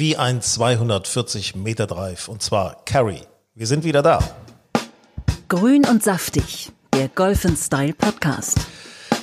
wie ein 240 Meter Drive und zwar Carry. Wir sind wieder da. Grün und saftig, der Golf Style Podcast.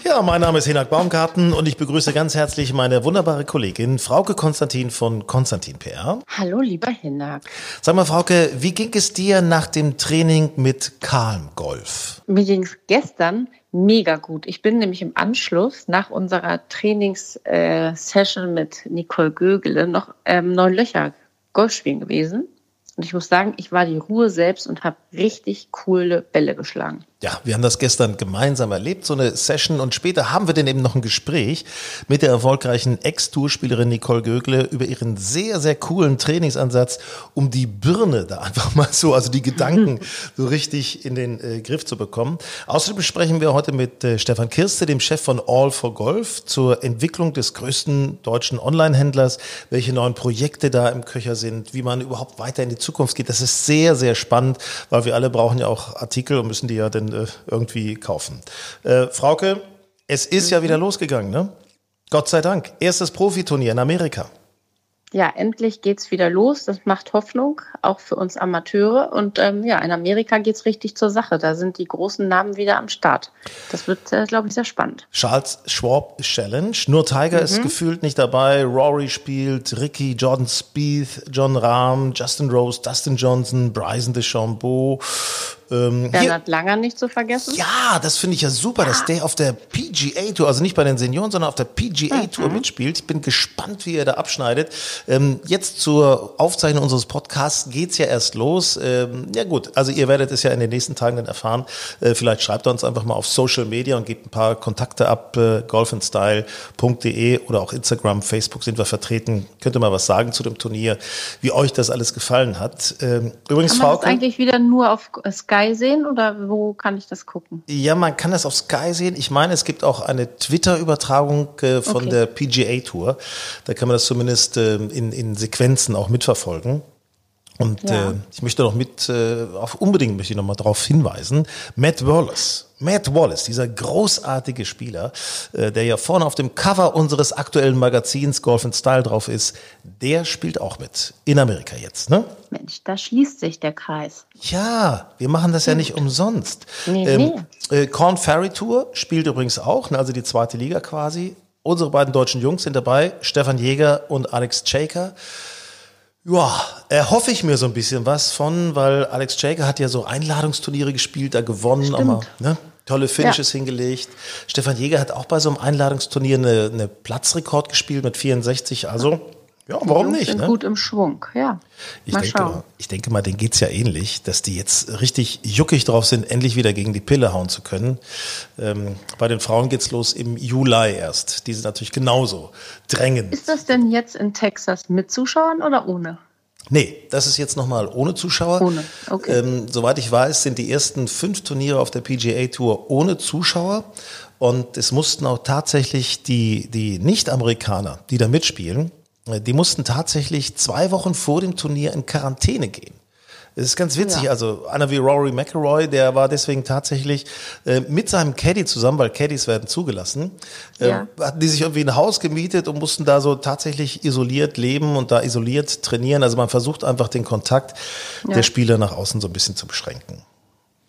Ja, mein Name ist Hinak Baumgarten und ich begrüße ganz herzlich meine wunderbare Kollegin Frauke Konstantin von Konstantin PR. Hallo, lieber Hinak. Sag mal, Frauke, wie ging es dir nach dem Training mit Calm Golf? Mir ging es gestern mega gut. Ich bin nämlich im Anschluss nach unserer Trainingssession mit Nicole Gögele noch ähm, neun Löcher Golf spielen gewesen. Und ich muss sagen, ich war die Ruhe selbst und habe richtig coole Bälle geschlagen. Ja, wir haben das gestern gemeinsam erlebt, so eine Session. Und später haben wir dann eben noch ein Gespräch mit der erfolgreichen Ex-Tourspielerin Nicole Gögle über ihren sehr, sehr coolen Trainingsansatz, um die Birne da einfach mal so, also die Gedanken so richtig in den äh, Griff zu bekommen. Außerdem sprechen wir heute mit äh, Stefan Kirste, dem Chef von All for Golf, zur Entwicklung des größten deutschen Online-Händlers, welche neuen Projekte da im Köcher sind, wie man überhaupt weiter in die Zukunft geht. Das ist sehr, sehr spannend, weil wir alle brauchen ja auch Artikel und müssen die ja dann äh, irgendwie kaufen. Äh, Frauke, es ist ja wieder losgegangen, ne? Gott sei Dank. Erstes Profiturnier in Amerika ja, endlich geht's wieder los. Das macht Hoffnung, auch für uns Amateure. Und ähm, ja, in Amerika geht's richtig zur Sache. Da sind die großen Namen wieder am Start. Das wird, äh, glaube ich, sehr spannend. Charles Schwab Challenge. Nur Tiger mhm. ist gefühlt nicht dabei. Rory spielt, Ricky, Jordan Spieth, John Rahm, Justin Rose, Dustin Johnson, Bryson DeChambeau. Ähm, Bernhard Langer nicht zu vergessen. Ja, das finde ich ja super, dass der auf der PGA Tour, also nicht bei den Senioren, sondern auf der PGA Tour mhm. mitspielt. Ich bin gespannt, wie er da abschneidet. Ähm, jetzt zur Aufzeichnung unseres Podcasts geht's ja erst los. Ähm, ja gut, also ihr werdet es ja in den nächsten Tagen dann erfahren. Äh, vielleicht schreibt er uns einfach mal auf Social Media und gebt ein paar Kontakte ab. Äh, golfandstyle.de oder auch Instagram, Facebook sind wir vertreten. Könnt ihr mal was sagen zu dem Turnier, wie euch das alles gefallen hat. Ähm, übrigens, Kann man Frau, das eigentlich wieder nur auf Skype Sky sehen oder wo kann ich das gucken? Ja, man kann das auf Sky sehen. Ich meine, es gibt auch eine Twitter-Übertragung äh, von okay. der PGA Tour. Da kann man das zumindest äh, in, in Sequenzen auch mitverfolgen. Und ja. äh, ich möchte noch mit, äh, auf, unbedingt möchte ich noch mal darauf hinweisen, Matt Wallace. Matt Wallace, dieser großartige Spieler, äh, der ja vorne auf dem Cover unseres aktuellen Magazins Golf and Style drauf ist, der spielt auch mit in Amerika jetzt, ne? Mensch, da schließt sich der Kreis. Ja, wir machen das ja nicht umsonst. Nee, ähm, nee. Äh, Corn Ferry Tour spielt übrigens auch, ne, also die zweite Liga quasi. Unsere beiden deutschen Jungs sind dabei, Stefan Jäger und Alex Chaker. Ja, erhoffe ich mir so ein bisschen was von, weil Alex Jager hat ja so Einladungsturniere gespielt, da gewonnen, aber ne, tolle Finishes ja. hingelegt. Stefan Jäger hat auch bei so einem Einladungsturnier eine, eine Platzrekord gespielt mit 64, also ja, warum nicht? Sind ne? gut im Schwung, ja. Ich mal denke, schauen. ich denke mal, denen geht's ja ähnlich, dass die jetzt richtig juckig drauf sind, endlich wieder gegen die Pille hauen zu können. Ähm, bei den Frauen geht's los im Juli erst. Die sind natürlich genauso drängend. Ist das denn jetzt in Texas mit Zuschauern oder ohne? Nee, das ist jetzt nochmal ohne Zuschauer. Ohne, okay. Ähm, soweit ich weiß, sind die ersten fünf Turniere auf der PGA Tour ohne Zuschauer. Und es mussten auch tatsächlich die, die Nicht-Amerikaner, die da mitspielen, die mussten tatsächlich zwei Wochen vor dem Turnier in Quarantäne gehen. Es ist ganz witzig, ja. also einer wie Rory McIlroy, der war deswegen tatsächlich äh, mit seinem Caddy zusammen, weil Caddies werden zugelassen, äh, ja. hatten die sich irgendwie ein Haus gemietet und mussten da so tatsächlich isoliert leben und da isoliert trainieren. Also man versucht einfach den Kontakt ja. der Spieler nach außen so ein bisschen zu beschränken.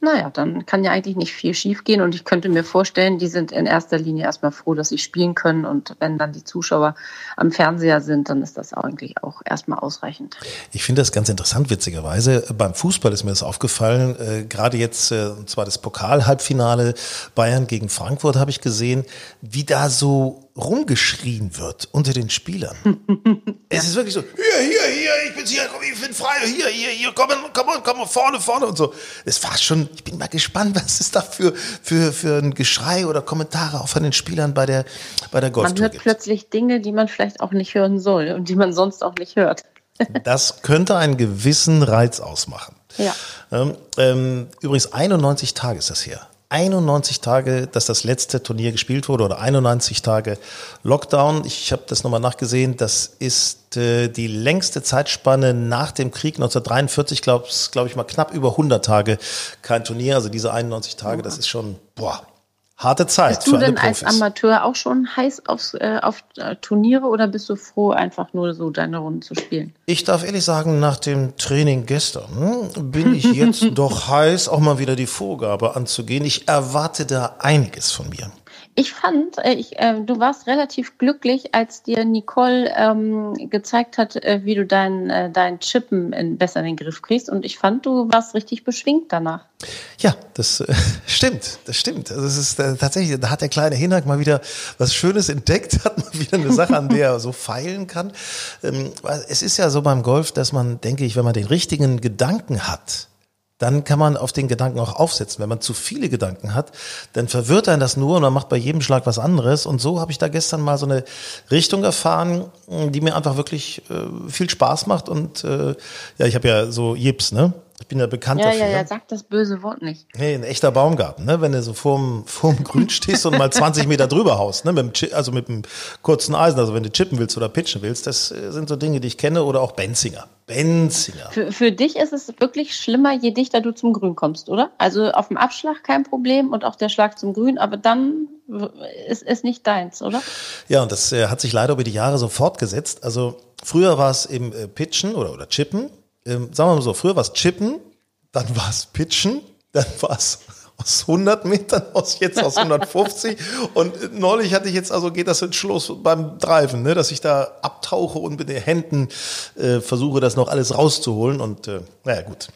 Naja, dann kann ja eigentlich nicht viel schiefgehen und ich könnte mir vorstellen, die sind in erster Linie erstmal froh, dass sie spielen können und wenn dann die Zuschauer am Fernseher sind, dann ist das eigentlich auch erstmal ausreichend. Ich finde das ganz interessant, witzigerweise. Beim Fußball ist mir das aufgefallen, äh, gerade jetzt, äh, und zwar das Pokal-Halbfinale Bayern gegen Frankfurt habe ich gesehen, wie da so rumgeschrien wird unter den Spielern. es ist wirklich so, hier, hier, hier, ich bin hier, komm, ich bin frei, hier, hier, hier, komm, komm, komm, vorne, vorne und so. Es war schon, ich bin mal gespannt, was es da für, für, für ein Geschrei oder Kommentare auch von den Spielern bei der, bei der Golftour Man hört gibt. plötzlich Dinge, die man vielleicht auch nicht hören soll und die man sonst auch nicht hört. das könnte einen gewissen Reiz ausmachen. Ja. Ähm, ähm übrigens 91 Tage ist das her. 91 Tage, dass das letzte Turnier gespielt wurde oder 91 Tage Lockdown. Ich habe das nochmal nachgesehen. Das ist äh, die längste Zeitspanne nach dem Krieg 1943, glaube glaub ich mal knapp über 100 Tage kein Turnier. Also diese 91 Tage, das ist schon boah, Harte Zeit. Bist du denn als Amateur auch schon heiß aufs, äh, auf äh, Turniere oder bist du froh, einfach nur so deine Runden zu spielen? Ich darf ehrlich sagen, nach dem Training gestern bin ich jetzt doch heiß, auch mal wieder die Vorgabe anzugehen. Ich erwarte da einiges von mir. Ich fand, äh, ich, äh, du warst relativ glücklich, als dir Nicole ähm, gezeigt hat, äh, wie du dein, äh, dein Chippen in, besser in den Griff kriegst. Und ich fand, du warst richtig beschwingt danach. Ja, das äh, stimmt, das stimmt. Also es ist äh, tatsächlich, da hat der kleine Hinak mal wieder was Schönes entdeckt, hat mal wieder eine Sache, an der er so feilen kann. Ähm, es ist ja so beim Golf, dass man, denke ich, wenn man den richtigen Gedanken hat, dann kann man auf den Gedanken auch aufsetzen. Wenn man zu viele Gedanken hat, dann verwirrt einen das nur und man macht bei jedem Schlag was anderes. Und so habe ich da gestern mal so eine Richtung erfahren, die mir einfach wirklich äh, viel Spaß macht. Und äh, ja, ich habe ja so Jips, ne? Ich bin ja bekannt ja, dafür. Ja, ja, sag das böse Wort nicht. Nee, ein echter Baumgarten, ne? Wenn du so vorm, vorm Grün stehst und mal 20 Meter drüber haust, ne? Mit dem, also mit einem kurzen Eisen, also wenn du chippen willst oder pitchen willst, das äh, sind so Dinge, die ich kenne oder auch Benzinger. Benzinger. Für, für dich ist es wirklich schlimmer, je dichter du zum Grün kommst, oder? Also auf dem Abschlag kein Problem und auch der Schlag zum Grün, aber dann ist es nicht deins, oder? Ja, und das äh, hat sich leider über die Jahre so fortgesetzt. Also früher war es eben äh, Pitchen oder, oder Chippen ähm, sagen wir mal so, früher war es Chippen, dann war es Pitchen, dann war es aus 100 Metern, aus jetzt aus 150 und neulich hatte ich jetzt, also geht das Schluss beim Driven, ne, dass ich da abtauche und mit den Händen äh, versuche, das noch alles rauszuholen und äh, naja gut.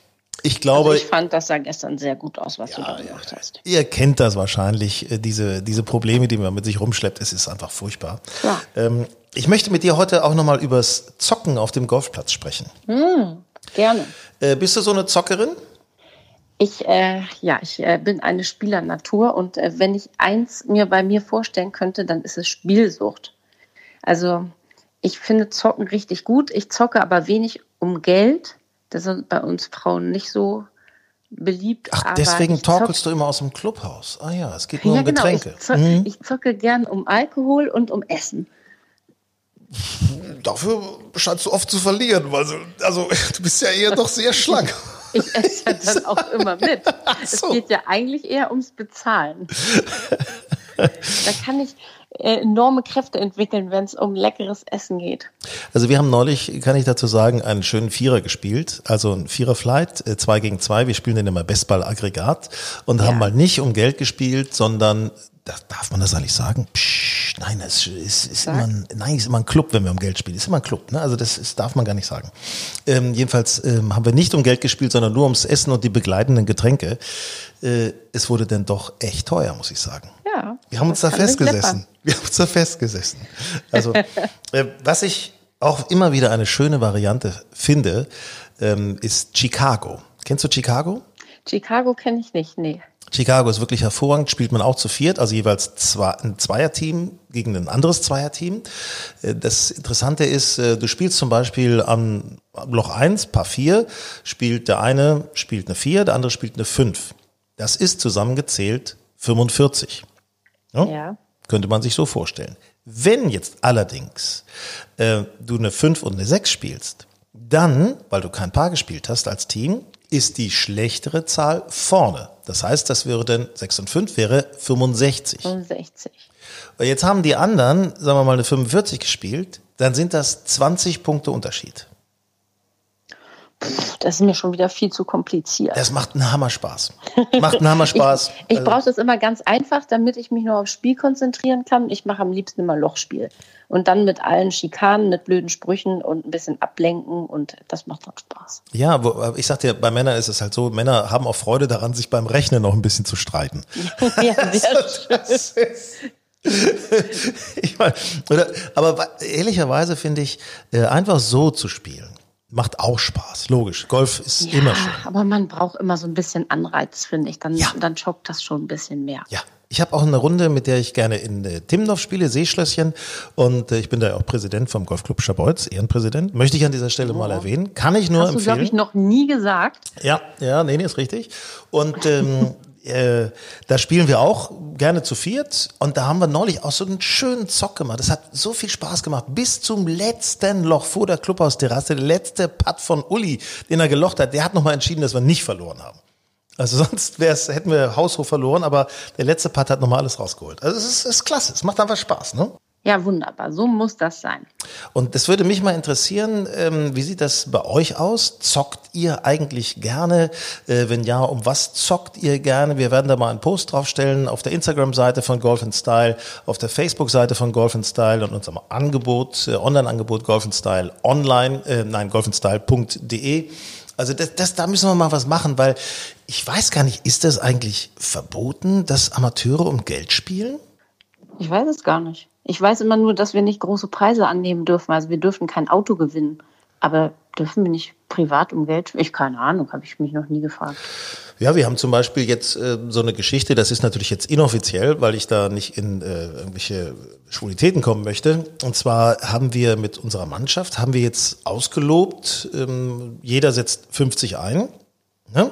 Ich glaube. Also ich fand, das sah gestern sehr gut aus, was ja, du da gemacht ja. hast. Ihr kennt das wahrscheinlich, äh, diese, diese Probleme, die man mit sich rumschleppt. Es ist einfach furchtbar. Ja. Ähm, ich möchte mit dir heute auch nochmal übers Zocken auf dem Golfplatz sprechen. Hm. Gerne. Äh, bist du so eine Zockerin? Ich, äh, ja, ich äh, bin eine Spielernatur und äh, wenn ich eins mir bei mir vorstellen könnte, dann ist es Spielsucht. Also ich finde Zocken richtig gut. Ich zocke aber wenig um Geld. Das ist bei uns Frauen nicht so beliebt. Ach, deswegen torkelst du immer aus dem Clubhaus. Ah ja, es geht nur ja, um genau. Getränke. Ich, zocke, mhm. ich zocke gern um Alkohol und um Essen dafür scheinst du oft zu verlieren, weil so, also du bist ja eher doch sehr schlank. Ich esse ja dann auch immer mit. So. Es geht ja eigentlich eher ums Bezahlen. da kann ich äh, enorme Kräfte entwickeln, wenn es um leckeres Essen geht. Also wir haben neulich, kann ich dazu sagen, einen schönen Vierer gespielt, also ein Vierer-Flight, äh, zwei gegen zwei. Wir spielen den immer Bestball-Aggregat und ja. haben mal nicht um Geld gespielt, sondern darf man das eigentlich sagen? Psch, nein, es ist, ist immer ein, nein, ist immer ein Club, wenn wir um Geld spielen. Ist immer ein Club, ne? Also das ist, darf man gar nicht sagen. Ähm, jedenfalls ähm, haben wir nicht um Geld gespielt, sondern nur ums Essen und die begleitenden Getränke. Äh, es wurde dann doch echt teuer, muss ich sagen. Ja. Wir haben uns da festgesessen. Wir haben uns da festgesessen. Also, äh, was ich auch immer wieder eine schöne Variante finde, ähm, ist Chicago. Kennst du Chicago? Chicago kenne ich nicht, nee. Chicago ist wirklich hervorragend, spielt man auch zu viert, also jeweils zwei, ein Zweierteam gegen ein anderes Zweierteam. Äh, das Interessante ist, äh, du spielst zum Beispiel am Loch 1, Paar 4, spielt der eine spielt eine 4, der andere spielt eine 5. Das ist zusammengezählt 45. Ja? ja. Könnte man sich so vorstellen. Wenn jetzt allerdings äh, du eine 5 und eine 6 spielst, dann, weil du kein Paar gespielt hast als Team, ist die schlechtere Zahl vorne. Das heißt, das wäre dann 6 und 5 wäre 65. 65. Und jetzt haben die anderen, sagen wir mal, eine 45 gespielt, dann sind das 20 Punkte Unterschied. Das ist mir schon wieder viel zu kompliziert. Das macht einen Hammerspaß. Macht einen Hammerspaß. ich ich also. brauche das immer ganz einfach, damit ich mich nur aufs Spiel konzentrieren kann. Ich mache am liebsten immer Lochspiel. Und dann mit allen Schikanen, mit blöden Sprüchen und ein bisschen ablenken und das macht dann Spaß. Ja, wo, ich sag dir, bei Männern ist es halt so, Männer haben auch Freude daran, sich beim Rechnen noch ein bisschen zu streiten. ja, also, schön. ich meine, oder, aber ehrlicherweise finde ich, äh, einfach so zu spielen, macht auch Spaß, logisch. Golf ist ja, immer schön. Aber man braucht immer so ein bisschen Anreiz, finde ich. Dann, ja. dann schockt das schon ein bisschen mehr. Ja. Ich habe auch eine Runde, mit der ich gerne in äh, Timmendorf spiele, Seeschlösschen. Und äh, ich bin da ja auch Präsident vom Golfclub Schabolz, Ehrenpräsident. Möchte ich an dieser Stelle oh. mal erwähnen. Kann ich nur Hast empfehlen. Hast du, glaube ich, noch nie gesagt. Ja, ja, nee, nee, ist richtig. Und ähm, äh, da spielen wir auch gerne zu viert und da haben wir neulich auch so einen schönen Zock gemacht. Das hat so viel Spaß gemacht. Bis zum letzten Loch vor der Clubhausterrasse, der letzte Putt von Uli, den er gelocht hat, der hat nochmal entschieden, dass wir nicht verloren haben. Also sonst wär's, hätten wir Haushof verloren, aber der letzte Part hat nochmal alles rausgeholt. Also es ist, ist klasse, es macht einfach Spaß, ne? Ja, wunderbar. So muss das sein. Und das würde mich mal interessieren, ähm, wie sieht das bei euch aus? Zockt ihr eigentlich gerne? Äh, wenn ja, um was zockt ihr gerne? Wir werden da mal einen Post draufstellen auf der Instagram-Seite von Golf Style, auf der Facebook-Seite von Golf Style und unserem Angebot, äh, Online-Angebot Golf Style online, äh, nein, golfstyle.de. Also das, das, da müssen wir mal was machen, weil ich weiß gar nicht, ist das eigentlich verboten, dass Amateure um Geld spielen? Ich weiß es gar nicht. Ich weiß immer nur, dass wir nicht große Preise annehmen dürfen. Also wir dürfen kein Auto gewinnen. Aber dürfen wir nicht privat um Geld? Ich keine Ahnung, habe ich mich noch nie gefragt. Ja, wir haben zum Beispiel jetzt äh, so eine Geschichte, das ist natürlich jetzt inoffiziell, weil ich da nicht in äh, irgendwelche Schwulitäten kommen möchte. Und zwar haben wir mit unserer Mannschaft, haben wir jetzt ausgelobt, ähm, jeder setzt 50 ein. Ne?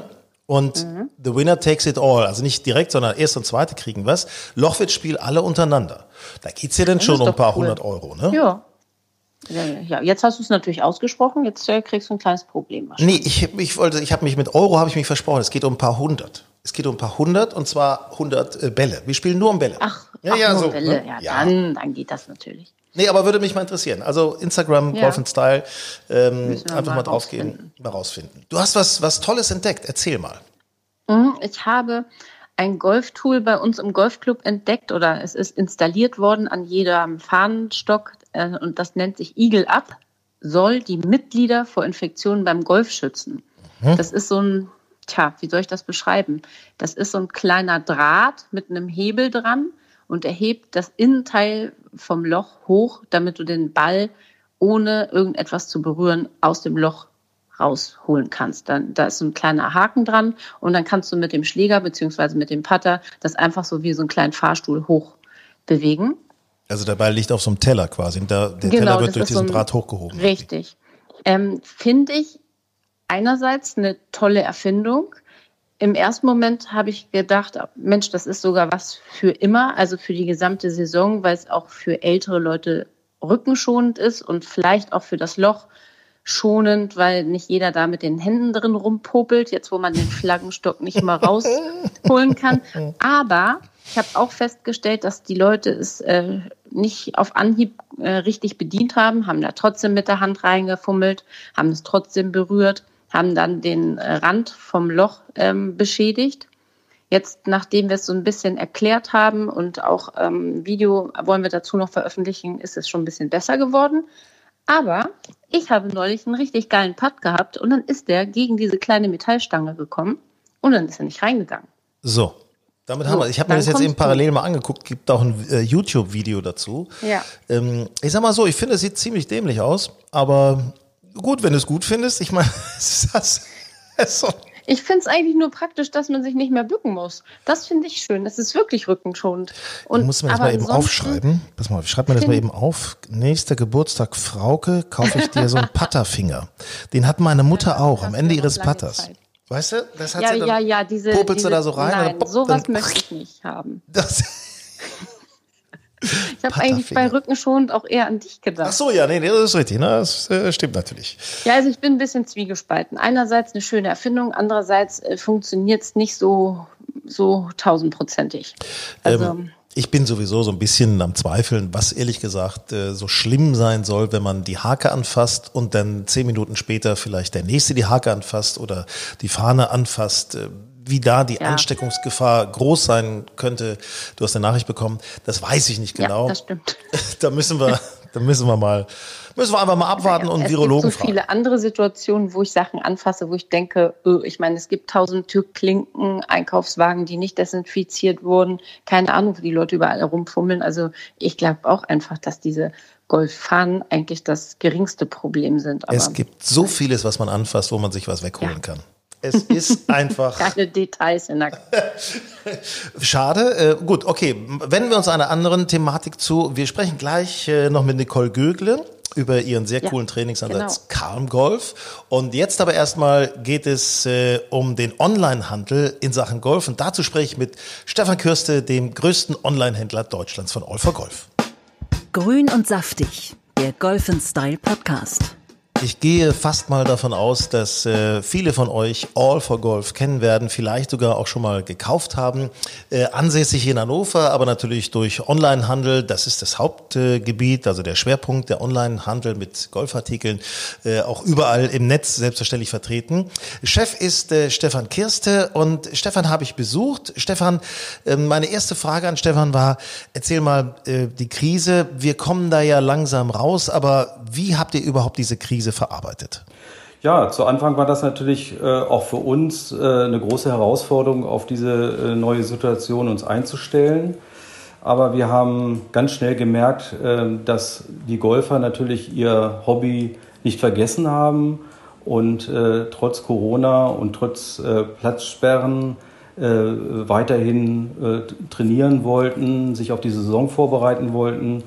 Und mhm. the winner takes it all. Also nicht direkt, sondern erst und zweite kriegen was. Lochwitz-Spiel alle untereinander. Da geht's ja dann das schon um ein paar cool. hundert Euro, ne? Ja. Ja, jetzt hast du es natürlich ausgesprochen, jetzt äh, kriegst du ein kleines Problem. Nee, ich, ich wollte, ich habe mich mit Euro habe ich mich versprochen. Es geht um ein paar hundert. Es geht um ein paar hundert und zwar hundert äh, Bälle. Wir spielen nur um Bälle. Ach, ja, ach, ja, so. Bälle. Ne? Ja, ja, Dann, dann geht das natürlich. Nee, aber würde mich mal interessieren. Also Instagram, ja. Golf and Style, ähm, einfach mal, mal draufgehen, mal rausfinden. Du hast was, was Tolles entdeckt. Erzähl mal. Mhm, ich habe ein Golftool bei uns im Golfclub entdeckt oder es ist installiert worden an jedem Fahnenstock äh, und das nennt sich Eagle Up, soll die Mitglieder vor Infektionen beim Golf schützen. Mhm. Das ist so ein, tja, wie soll ich das beschreiben? Das ist so ein kleiner Draht mit einem Hebel dran und erhebt das Innenteil vom Loch hoch, damit du den Ball ohne irgendetwas zu berühren aus dem Loch rausholen kannst. Dann, da ist so ein kleiner Haken dran und dann kannst du mit dem Schläger beziehungsweise mit dem Putter das einfach so wie so einen kleinen Fahrstuhl hoch bewegen. Also der Ball liegt auf so einem Teller quasi und der, der genau, Teller wird durch diesen so ein, Draht hochgehoben. Richtig. Ähm, Finde ich einerseits eine tolle Erfindung, im ersten Moment habe ich gedacht, Mensch, das ist sogar was für immer, also für die gesamte Saison, weil es auch für ältere Leute rückenschonend ist und vielleicht auch für das Loch schonend, weil nicht jeder da mit den Händen drin rumpopelt, jetzt wo man den Flaggenstock nicht mal rausholen kann. Aber ich habe auch festgestellt, dass die Leute es äh, nicht auf Anhieb äh, richtig bedient haben, haben da trotzdem mit der Hand reingefummelt, haben es trotzdem berührt haben dann den äh, Rand vom Loch ähm, beschädigt. Jetzt, nachdem wir es so ein bisschen erklärt haben und auch ähm, Video wollen wir dazu noch veröffentlichen, ist es schon ein bisschen besser geworden. Aber ich habe neulich einen richtig geilen Putt gehabt und dann ist der gegen diese kleine Metallstange gekommen und dann ist er nicht reingegangen. So, damit haben wir. Ich habe mir das jetzt eben parallel mal angeguckt. Gibt auch ein äh, YouTube-Video dazu. Ja. Ähm, ich sag mal so, ich finde, es sieht ziemlich dämlich aus, aber gut, wenn du es gut findest. Ich meine, es ist das. so. Ich finde es eigentlich nur praktisch, dass man sich nicht mehr bücken muss. Das finde ich schön. Das ist wirklich rückenschonend. Und muss man das mal eben aufschreiben. Pass mal, schreib mir das mal eben auf. Nächster Geburtstag Frauke kaufe ich dir so einen Putterfinger. Den hat meine Mutter auch am Ende ihres Putters. Weißt du, das hat ja, sie dann, ja, ja, diese, popelst diese, du da so rein? Nein, oder, sowas möchte ich nicht haben. Das, ich habe eigentlich bei Rückenschonend auch eher an dich gedacht. Ach so, ja, nee, nee das ist richtig. Ne? Das äh, stimmt natürlich. Ja, also ich bin ein bisschen zwiegespalten. Einerseits eine schöne Erfindung, andererseits äh, funktioniert es nicht so, so tausendprozentig. Also, ähm, ich bin sowieso so ein bisschen am Zweifeln, was ehrlich gesagt äh, so schlimm sein soll, wenn man die Hake anfasst und dann zehn Minuten später vielleicht der Nächste die Hake anfasst oder die Fahne anfasst. Wie da die ja. Ansteckungsgefahr groß sein könnte. Du hast eine Nachricht bekommen. Das weiß ich nicht genau. Ja, das stimmt. Da müssen wir, da müssen wir mal, müssen wir einfach mal abwarten ja, und es Virologen gibt so viele andere Situationen, wo ich Sachen anfasse, wo ich denke, öh, ich meine, es gibt tausend Türklinken, Einkaufswagen, die nicht desinfiziert wurden. Keine Ahnung, wo die Leute überall rumfummeln. Also ich glaube auch einfach, dass diese Golffahren eigentlich das geringste Problem sind. Aber es gibt so vieles, was man anfasst, wo man sich was wegholen ja. kann. Es ist einfach. Keine Details in der. Schade. Äh, gut, okay. Wenden wir uns einer anderen Thematik zu. Wir sprechen gleich äh, noch mit Nicole Gögle über ihren sehr coolen ja, Trainingsansatz genau. Calm Golf. Und jetzt aber erstmal geht es äh, um den Onlinehandel in Sachen Golf. Und dazu spreche ich mit Stefan Kürste, dem größten Onlinehändler Deutschlands von All for Golf. Grün und saftig, der Golf Style Podcast. Ich gehe fast mal davon aus, dass äh, viele von euch All for Golf kennen werden, vielleicht sogar auch schon mal gekauft haben. Äh, ansässig in Hannover, aber natürlich durch Onlinehandel. Das ist das Hauptgebiet, also der Schwerpunkt der Onlinehandel mit Golfartikeln, äh, auch überall im Netz selbstverständlich vertreten. Chef ist äh, Stefan Kirste und Stefan habe ich besucht. Stefan, äh, meine erste Frage an Stefan war, erzähl mal äh, die Krise. Wir kommen da ja langsam raus, aber wie habt ihr überhaupt diese Krise verarbeitet? Ja, zu Anfang war das natürlich äh, auch für uns äh, eine große Herausforderung, auf diese äh, neue Situation uns einzustellen. Aber wir haben ganz schnell gemerkt, äh, dass die Golfer natürlich ihr Hobby nicht vergessen haben und trotz Corona und trotz Platzsperren weiterhin trainieren wollten, sich auf die Saison vorbereiten wollten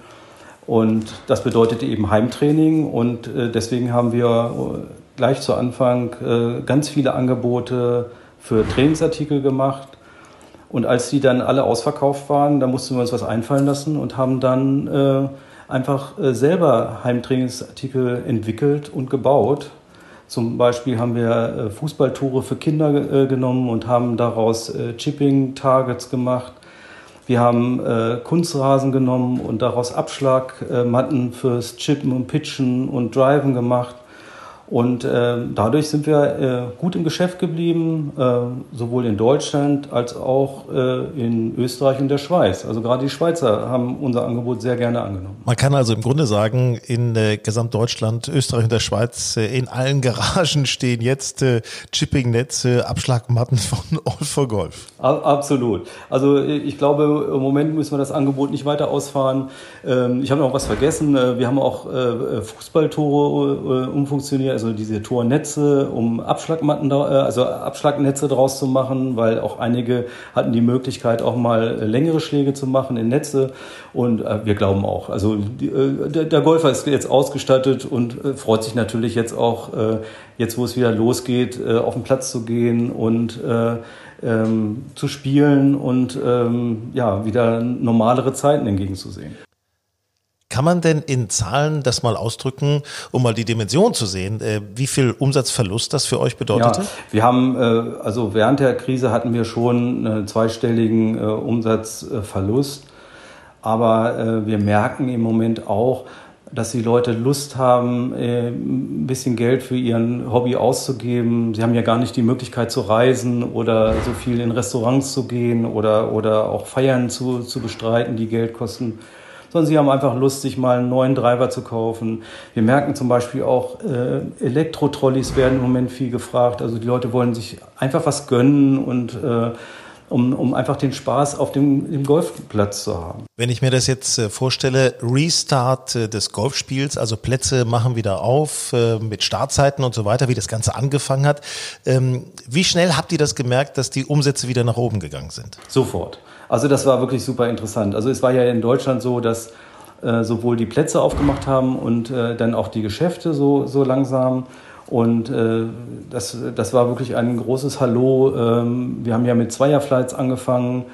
und das bedeutete eben Heimtraining und äh, deswegen haben wir äh, gleich zu Anfang äh, ganz viele Angebote für Trainingsartikel gemacht. Und als die dann alle ausverkauft waren, da mussten wir uns was einfallen lassen und haben dann einfach selber Heimtrainingsartikel entwickelt und gebaut. Zum Beispiel haben wir Fußballtore für Kinder genommen und haben daraus Chipping-Targets gemacht. Wir haben äh, Kunstrasen genommen und daraus Abschlagmatten äh, fürs Chippen und Pitchen und Driven gemacht. Und äh, dadurch sind wir äh, gut im Geschäft geblieben, äh, sowohl in Deutschland als auch äh, in Österreich und der Schweiz. Also gerade die Schweizer haben unser Angebot sehr gerne angenommen. Man kann also im Grunde sagen, in äh, Gesamtdeutschland, Österreich und der Schweiz, äh, in allen Garagen stehen jetzt Chipping-Netze, Abschlagmatten von All for Golf. Absolut. Also ich glaube, im Moment müssen wir das Angebot nicht weiter ausfahren. Ähm, ich habe noch was vergessen. Wir haben auch Fußballtore umfunktioniert also diese Tornetze, um Abschlagmatten, äh, also Abschlagnetze draus zu machen, weil auch einige hatten die Möglichkeit, auch mal längere Schläge zu machen in Netze. Und äh, wir glauben auch, also äh, der, Golfer ist jetzt ausgestattet und freut sich natürlich jetzt auch, jetzt wo es wieder losgeht, auf den Platz zu gehen und ähm, zu spielen und ähm, ja, wieder normalere Zeiten entgegenzusehen. Kann man denn in Zahlen das mal ausdrücken, um mal die Dimension zu sehen, äh, wie viel Umsatzverlust das für euch bedeutete? Ja, wir haben, äh, also während der Krise hatten wir schon einen zweistelligen äh, Umsatzverlust. Aber wir merken im Moment auch, dass die Leute Lust haben, ein bisschen Geld für ihren Hobby auszugeben. Sie haben ja gar nicht die Möglichkeit zu reisen oder so viel in Restaurants zu gehen oder, oder auch Feiern zu, zu bestreiten, die Geld kosten sondern sie haben einfach Lust, sich mal einen neuen Driver zu kaufen. Wir merken zum Beispiel auch, äh, Elektrotrolleys werden im Moment viel gefragt. Also die Leute wollen sich einfach was gönnen und äh, um, um einfach den Spaß auf dem, dem Golfplatz zu haben. Wenn ich mir das jetzt äh, vorstelle, Restart äh, des Golfspiels, also Plätze machen wieder auf äh, mit Startzeiten und so weiter, wie das Ganze angefangen hat. Ähm, wie schnell habt ihr das gemerkt, dass die Umsätze wieder nach oben gegangen sind? Sofort. Also das war wirklich super interessant. Also es war ja in Deutschland so, dass äh, sowohl die Plätze aufgemacht haben und äh, dann auch die Geschäfte so, so langsam. Und äh, das, das war wirklich ein großes Hallo. Ähm, wir haben ja mit Zweierflights angefangen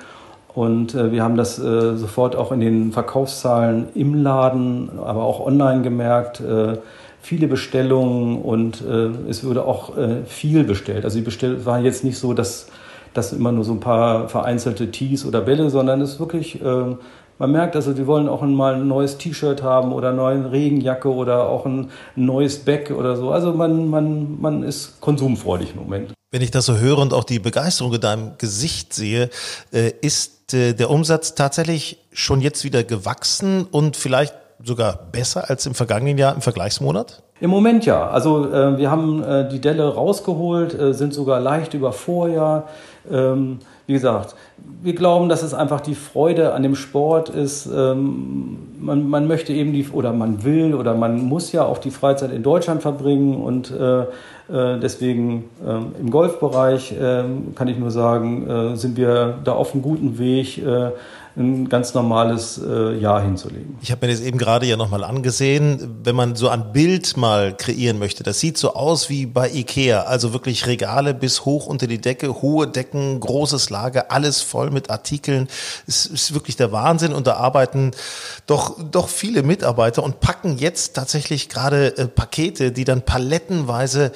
und äh, wir haben das äh, sofort auch in den Verkaufszahlen im Laden, aber auch online gemerkt. Äh, viele Bestellungen und es wurde auch viel bestellt. Also Bestell war jetzt nicht so, dass das immer nur so ein paar vereinzelte Tees oder Bälle, sondern es ist wirklich, äh, man merkt also, die wollen auch mal ein neues T-Shirt haben oder eine neue Regenjacke oder auch ein neues Bag oder so. Also man, man, man ist konsumfreudig im Moment. Wenn ich das so höre und auch die Begeisterung in deinem Gesicht sehe, äh, ist äh, der Umsatz tatsächlich schon jetzt wieder gewachsen und vielleicht sogar besser als im vergangenen Jahr im Vergleichsmonat? Im Moment ja. Also äh, wir haben äh, die Delle rausgeholt, äh, sind sogar leicht über Vorjahr. Ähm, wie gesagt, wir glauben, dass es einfach die Freude an dem Sport ist. Ähm, man, man, möchte eben die, oder man will oder man muss ja auch die Freizeit in Deutschland verbringen und äh, äh deswegen ähm, im Golfbereich äh, kann ich nur sagen, äh, sind wir da auf einem guten Weg, ein ganz normales äh, Jahr hinzulegen. Ich habe mir das eben gerade ja nochmal angesehen. Wenn man so ein Bild mal kreieren möchte, das sieht so aus wie bei Ikea. Also wirklich Regale bis hoch unter die Decke, hohe Decken, großes Lager, alles voll mit Artikeln. Es ist wirklich der Wahnsinn und da arbeiten doch, doch viele Mitarbeiter und packen jetzt tatsächlich gerade äh, Pakete, die dann palettenweise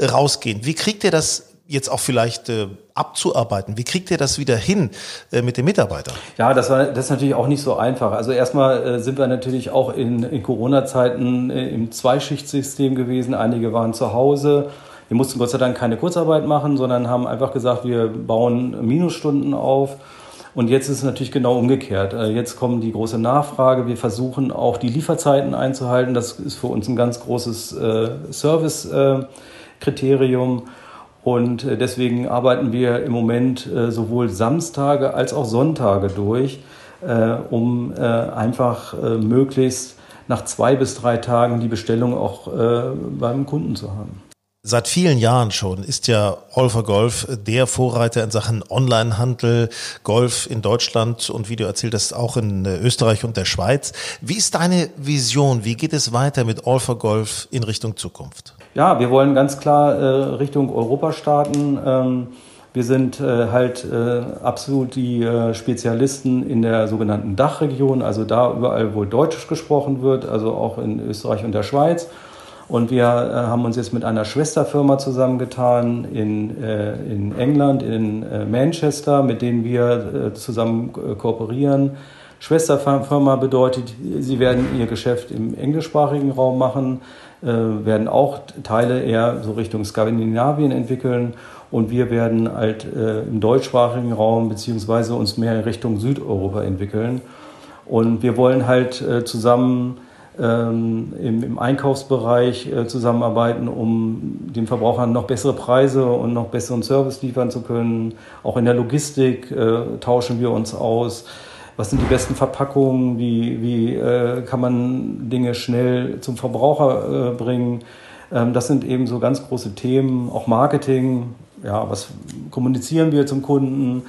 rausgehen. Wie kriegt ihr das jetzt auch vielleicht äh, abzuarbeiten? Wie kriegt ihr das wieder hin äh, mit den Mitarbeitern? Ja, das war das ist natürlich auch nicht so einfach. Also erstmal äh, sind wir natürlich auch in, in Corona-Zeiten äh, im Zweischichtsystem gewesen. Einige waren zu Hause. Wir mussten Gott sei Dank keine Kurzarbeit machen, sondern haben einfach gesagt, wir bauen Minusstunden auf. Und jetzt ist es natürlich genau umgekehrt. Äh, jetzt kommt die große Nachfrage. Wir versuchen auch die Lieferzeiten einzuhalten. Das ist für uns ein ganz großes äh, Service-Kriterium. Und äh, deswegen arbeiten wir im Moment äh, sowohl Samstage als auch Sonntage durch, äh, um einfach möglichst nach zwei bis drei Tagen die Bestellung auch beim Kunden zu haben. Seit vielen Jahren schon ist ja Olfer Golf der Vorreiter in Sachen Onlinehandel, Golf in Deutschland und wie du erzählt hast, auch in Österreich und der Schweiz. Wie ist deine Vision? Wie geht es weiter mit Olfer Golf in Richtung Zukunft? Ja, wir wollen ganz klar äh, Richtung Europa starten. Ähm, wir sind äh, halt äh, absolut die äh, Spezialisten in der sogenannten Dachregion, also da überall, wo Deutsch gesprochen wird, also auch in Österreich und der Schweiz. Und wir äh, haben uns jetzt mit einer Schwesterfirma zusammengetan in, äh, in England, in Manchester, mit denen wir zusammen kooperieren. Schwesterfirma bedeutet, sie werden ihr Geschäft im englischsprachigen Raum machen äh, werden auch Teile eher so Richtung Skandinavien entwickeln und wir werden halt äh, im deutschsprachigen Raum beziehungsweise uns mehr Richtung Südeuropa entwickeln. Und wir wollen halt äh, zusammen ähm, im, im, Einkaufsbereich äh, zusammenarbeiten, um den Verbrauchern noch bessere Preise und noch besseren Service liefern zu können. Auch in der Logistik äh, tauschen wir uns aus was sind die besten Verpackungen, wie, wie äh, kann man Dinge schnell zum Verbraucher äh, bringen. Ähm, das sind eben so ganz große Themen, auch Marketing, ja, was kommunizieren wir zum Kunden.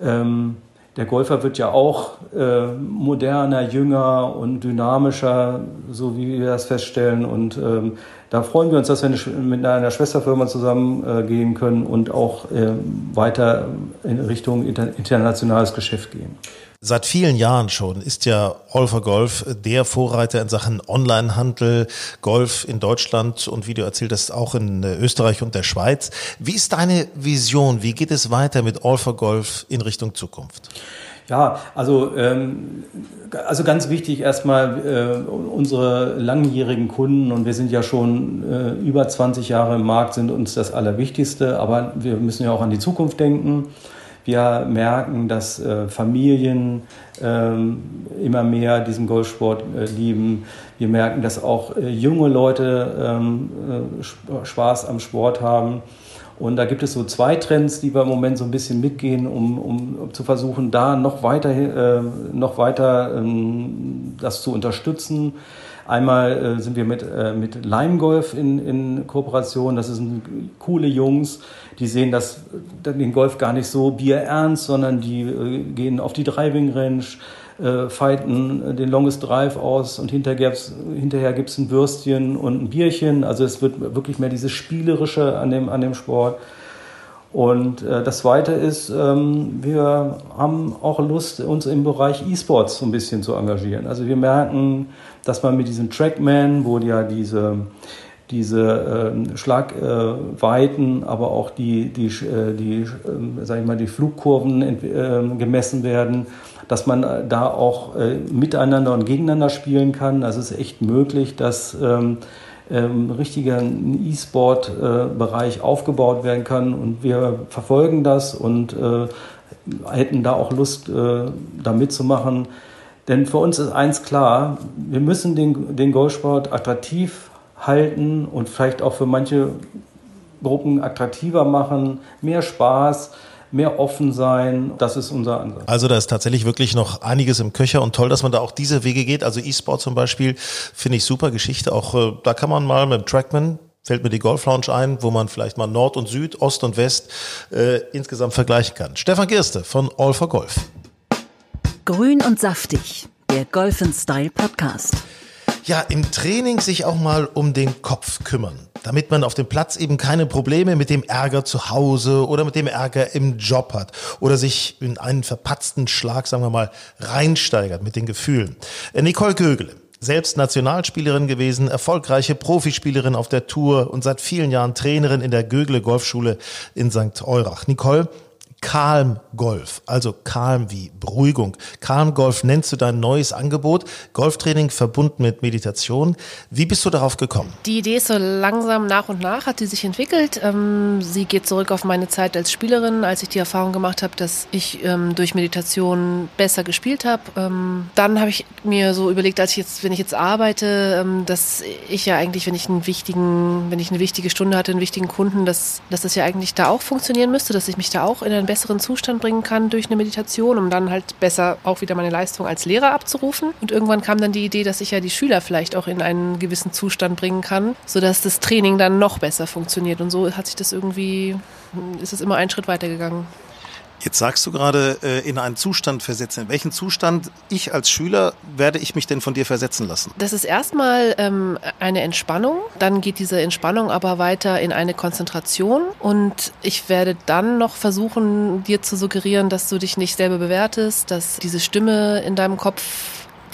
Ähm, der Golfer wird ja auch äh, moderner, jünger und dynamischer, so wie wir das feststellen. Und ähm, da freuen wir uns, dass wir mit einer Schwesterfirma zusammengehen äh, können und auch äh, weiter in Richtung inter internationales Geschäft gehen. Seit vielen Jahren schon ist ja Olfer Golf der Vorreiter in Sachen Onlinehandel, Golf in Deutschland und wie du erzählt hast, auch in äh, Österreich und der Schweiz. Wie ist deine Vision? Wie geht es weiter mit Olfer Golf in Richtung Zukunft? Ja, also, ähm, also ganz wichtig erstmal äh, unsere langjährigen Kunden und wir sind ja schon äh, über 20 Jahre im Markt, sind uns das Allerwichtigste, aber wir müssen ja auch an die Zukunft denken. Wir merken, dass äh, Familien ähm, immer mehr diesen Golfsport äh, lieben. Wir merken, dass auch äh, junge Leute ähm, äh, Spaß am Sport haben. Und da gibt es so zwei Trends, die wir im Moment so ein bisschen mitgehen, um, um zu versuchen, da noch weiter, äh, noch weiter ähm, das zu unterstützen. Einmal äh, sind wir mit, äh, mit Lime Golf in, in Kooperation. Das sind coole Jungs, die sehen das, den Golf gar nicht so bierernst, sondern die äh, gehen auf die Driving Range, äh, fighten den Longest Drive aus und hinterher gibt's, hinterher gibt's ein Würstchen und ein Bierchen. Also es wird wirklich mehr dieses Spielerische an dem, an dem Sport. Und äh, das Zweite ist, ähm, wir haben auch Lust, uns im Bereich E-Sports so ein bisschen zu engagieren. Also wir merken, dass man mit diesem Trackman, wo ja diese diese äh, Schlagweiten, äh, aber auch die, die, äh, die, äh, sag ich mal, die Flugkurven äh, gemessen werden, dass man da auch äh, miteinander und gegeneinander spielen kann. Also es ist echt möglich, dass ähm, ähm, richtiger E-Sport-Bereich aufgebaut werden kann. Und wir verfolgen das und äh, hätten da auch Lust, äh, da mitzumachen. Denn für uns ist eins klar, wir müssen den, den Golfsport attraktiv halten und vielleicht auch für manche Gruppen attraktiver machen, mehr Spaß, mehr offen sein. Das ist unser Ansatz. Also da ist tatsächlich wirklich noch einiges im Köcher und toll, dass man da auch diese Wege geht. Also E-Sport zum Beispiel finde ich super Geschichte. Auch äh, da kann man mal mit dem Trackman fällt mir die Golf Lounge ein, wo man vielleicht mal Nord und Süd, Ost und West äh, insgesamt vergleichen kann. Stefan Gerste von All for Golf. Grün und saftig, der Golf Style Podcast. Ja, im Training sich auch mal um den Kopf kümmern, damit man auf dem Platz eben keine Probleme mit dem Ärger zu Hause oder mit dem Ärger im Job hat oder sich in einen verpatzten Schlag, sagen wir mal, reinsteigert mit den Gefühlen. Äh, Nicole Gögele, selbst Nationalspielerin gewesen, erfolgreiche Profispielerin auf der Tour und seit vielen Jahren Trainerin in der Gögle Golfschule in St. Eurach. Nicole, Calm Golf, also Calm wie Beruhigung. Calm Golf nennst du dein neues Angebot, Golftraining verbunden mit Meditation. Wie bist du darauf gekommen? Die Idee ist so langsam nach und nach hat sie sich entwickelt. Ähm, sie geht zurück auf meine Zeit als Spielerin, als ich die Erfahrung gemacht habe, dass ich ähm, durch Meditation besser gespielt habe. Ähm, dann habe ich mir so überlegt, als ich jetzt, wenn ich jetzt arbeite, dass ich ja eigentlich, wenn ich einen wichtigen, wenn ich eine wichtige Stunde hatte, einen wichtigen Kunden, dass, dass das ja eigentlich da auch funktionieren müsste, dass ich mich da auch in einen besseren Zustand bringen kann durch eine Meditation, um dann halt besser auch wieder meine Leistung als Lehrer abzurufen. Und irgendwann kam dann die Idee, dass ich ja die Schüler vielleicht auch in einen gewissen Zustand bringen kann, sodass das Training dann noch besser funktioniert. Und so hat sich das irgendwie, ist es immer einen Schritt weitergegangen. Jetzt sagst du gerade, äh, in einen Zustand versetzen. In welchen Zustand ich als Schüler werde ich mich denn von dir versetzen lassen? Das ist erstmal ähm, eine Entspannung. Dann geht diese Entspannung aber weiter in eine Konzentration. Und ich werde dann noch versuchen, dir zu suggerieren, dass du dich nicht selber bewertest, dass diese Stimme in deinem Kopf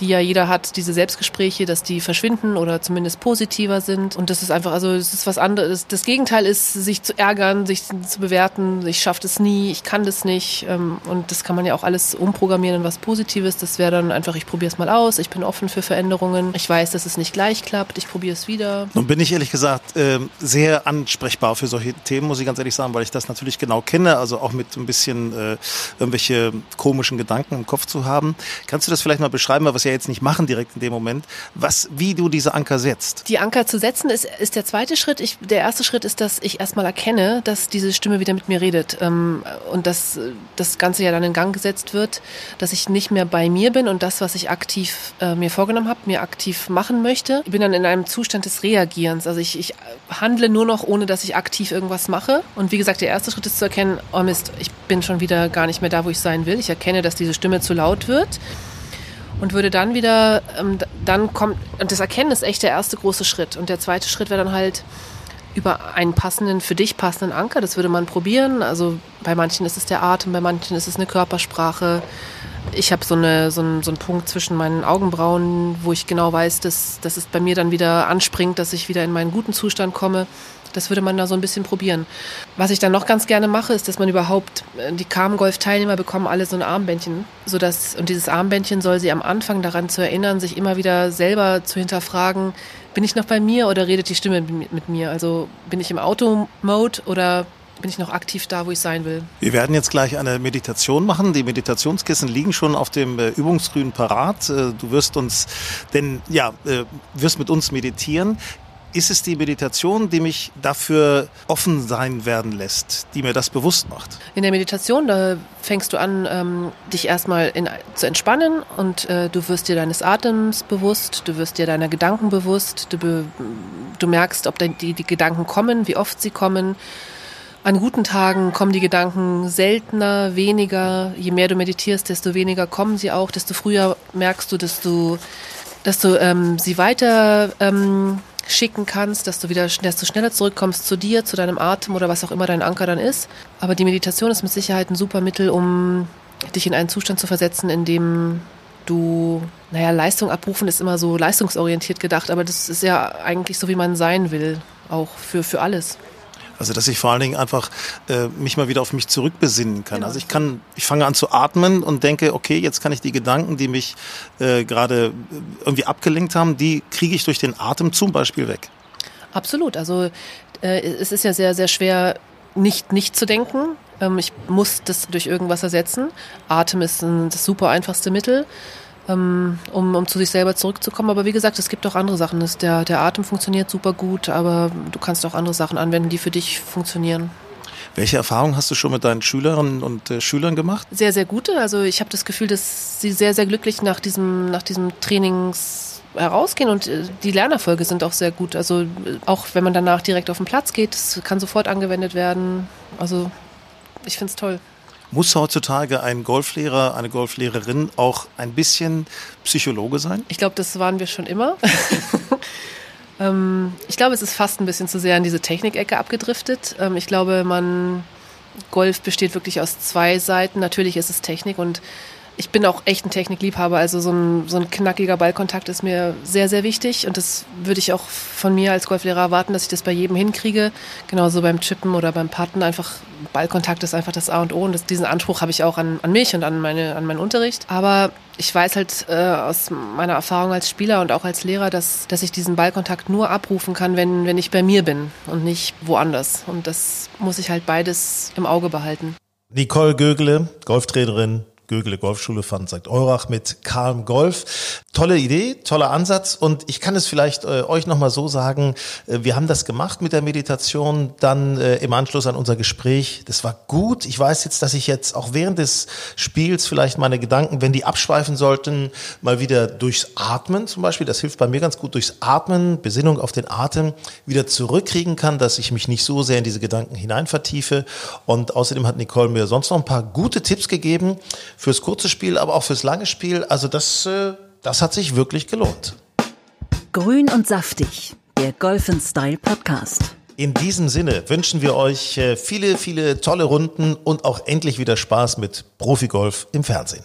die ja jeder hat, diese Selbstgespräche, dass die verschwinden oder zumindest positiver sind. Und das ist einfach, also es ist was anderes. Das Gegenteil ist, sich zu ärgern, sich zu bewerten, ich schaffe das nie, ich kann das nicht. Ähm, und das kann man ja auch alles umprogrammieren in was Positives. Das wäre dann einfach, ich probiere es mal aus, ich bin offen für Veränderungen. Ich weiß, dass es nicht gleich klappt, ich probiere es wieder. Nun bin ich ehrlich gesagt ähm, sehr ansprechbar für solche Themen, muss ich ganz ehrlich sagen, weil ich das natürlich genau kenne, also auch mit ein bisschen äh, irgendwelche komischen Gedanken im Kopf zu haben. Kannst du das vielleicht mal beschreiben, was ja jetzt nicht machen direkt in dem Moment, was, wie du diese Anker setzt. Die Anker zu setzen ist, ist der zweite Schritt. Ich, der erste Schritt ist, dass ich erstmal erkenne, dass diese Stimme wieder mit mir redet ähm, und dass das Ganze ja dann in Gang gesetzt wird, dass ich nicht mehr bei mir bin und das, was ich aktiv äh, mir vorgenommen habe, mir aktiv machen möchte. Ich bin dann in einem Zustand des Reagierens. Also ich, ich handle nur noch, ohne dass ich aktiv irgendwas mache. Und wie gesagt, der erste Schritt ist zu erkennen, oh Mist, ich bin schon wieder gar nicht mehr da, wo ich sein will. Ich erkenne, dass diese Stimme zu laut wird und würde dann wieder, ähm, dann kommt, und das Erkennen ist echt der erste große Schritt. Und der zweite Schritt wäre dann halt über einen passenden, für dich passenden Anker, das würde man probieren. Also bei manchen ist es der Atem, bei manchen ist es eine Körpersprache. Ich habe so, eine, so, einen, so einen Punkt zwischen meinen Augenbrauen, wo ich genau weiß, dass, dass es bei mir dann wieder anspringt, dass ich wieder in meinen guten Zustand komme. Das würde man da so ein bisschen probieren. Was ich dann noch ganz gerne mache, ist, dass man überhaupt, äh, die Carmen-Golf-Teilnehmer bekommen alle so ein Armbändchen, sodass, und dieses Armbändchen soll sie am Anfang daran zu erinnern, sich immer wieder selber zu hinterfragen, bin ich noch bei mir oder redet die Stimme mit mir? Also bin ich im Auto-Mode oder bin ich noch aktiv da, wo ich sein will. Wir werden jetzt gleich eine Meditation machen. Die Meditationskissen liegen schon auf dem äh, Übungsgrün parat. Äh, du wirst uns, denn ja, wirst mit uns meditieren. Ist es die Meditation, die mich dafür offen sein werden lässt, die mir das bewusst macht? In der Meditation, da fängst du an, ähm, dich erstmal in, zu entspannen und äh, du wirst dir deines Atems bewusst, du wirst dir deiner Gedanken bewusst, du, be, du merkst, ob die, die Gedanken kommen, wie oft sie kommen. An guten Tagen kommen die Gedanken seltener, weniger. Je mehr du meditierst, desto weniger kommen sie auch, desto früher merkst du, dass du, dass du ähm, sie weiter ähm, schicken kannst, dass du wieder desto schneller zurückkommst zu dir, zu deinem Atem oder was auch immer dein Anker dann ist. Aber die Meditation ist mit Sicherheit ein super Mittel, um dich in einen Zustand zu versetzen, in dem du, naja, Leistung abrufen ist immer so leistungsorientiert gedacht, aber das ist ja eigentlich so, wie man sein will, auch für, für alles. Also dass ich vor allen Dingen einfach äh, mich mal wieder auf mich zurückbesinnen kann. Genau. Also ich kann, ich fange an zu atmen und denke, okay, jetzt kann ich die Gedanken, die mich äh, gerade irgendwie abgelenkt haben, die kriege ich durch den Atem zum Beispiel weg. Absolut. Also äh, es ist ja sehr, sehr schwer, nicht nicht zu denken. Ähm, ich muss das durch irgendwas ersetzen. Atem ist ein, das super einfachste Mittel. Ähm, um, um zu sich selber zurückzukommen. Aber wie gesagt, es gibt auch andere Sachen. Das, der, der Atem funktioniert super gut, aber du kannst auch andere Sachen anwenden, die für dich funktionieren. Welche Erfahrungen hast du schon mit deinen Schülerinnen und äh, Schülern gemacht? Sehr, sehr gute. Also ich habe das Gefühl, dass sie sehr, sehr glücklich nach diesem, nach diesem Trainings herausgehen und äh, die Lernerfolge sind auch sehr gut. Also auch wenn man danach direkt auf den Platz geht, das kann sofort angewendet werden. Also ich finde es toll. Muss heutzutage ein Golflehrer, eine Golflehrerin auch ein bisschen Psychologe sein? Ich glaube, das waren wir schon immer. ähm, ich glaube, es ist fast ein bisschen zu sehr in diese Technikecke abgedriftet. Ähm, ich glaube, man Golf besteht wirklich aus zwei Seiten. Natürlich ist es Technik und ich bin auch echt ein Technikliebhaber. Also so ein, so ein knackiger Ballkontakt ist mir sehr, sehr wichtig. Und das würde ich auch von mir als Golflehrer erwarten, dass ich das bei jedem hinkriege. Genauso beim Chippen oder beim Putten. Einfach Ballkontakt ist einfach das A und O. Und das, diesen Anspruch habe ich auch an, an mich und an, meine, an meinen Unterricht. Aber ich weiß halt äh, aus meiner Erfahrung als Spieler und auch als Lehrer, dass, dass ich diesen Ballkontakt nur abrufen kann, wenn, wenn ich bei mir bin und nicht woanders. Und das muss ich halt beides im Auge behalten. Nicole Gögele, Golftrainerin, Gögele Golfschule fand St. Eurach mit Calm Golf. Tolle Idee, toller Ansatz und ich kann es vielleicht äh, euch nochmal so sagen, äh, wir haben das gemacht mit der Meditation, dann äh, im Anschluss an unser Gespräch. Das war gut. Ich weiß jetzt, dass ich jetzt auch während des Spiels vielleicht meine Gedanken, wenn die abschweifen sollten, mal wieder durchs Atmen zum Beispiel, das hilft bei mir ganz gut, durchs Atmen, Besinnung auf den Atem, wieder zurückkriegen kann, dass ich mich nicht so sehr in diese Gedanken hinein vertiefe. Und außerdem hat Nicole mir sonst noch ein paar gute Tipps gegeben fürs kurze Spiel, aber auch fürs lange Spiel. Also das, äh, das hat sich wirklich gelohnt. Grün und saftig, der Golf Style Podcast. In diesem Sinne wünschen wir euch äh, viele, viele tolle Runden und auch endlich wieder Spaß mit Profigolf im Fernsehen.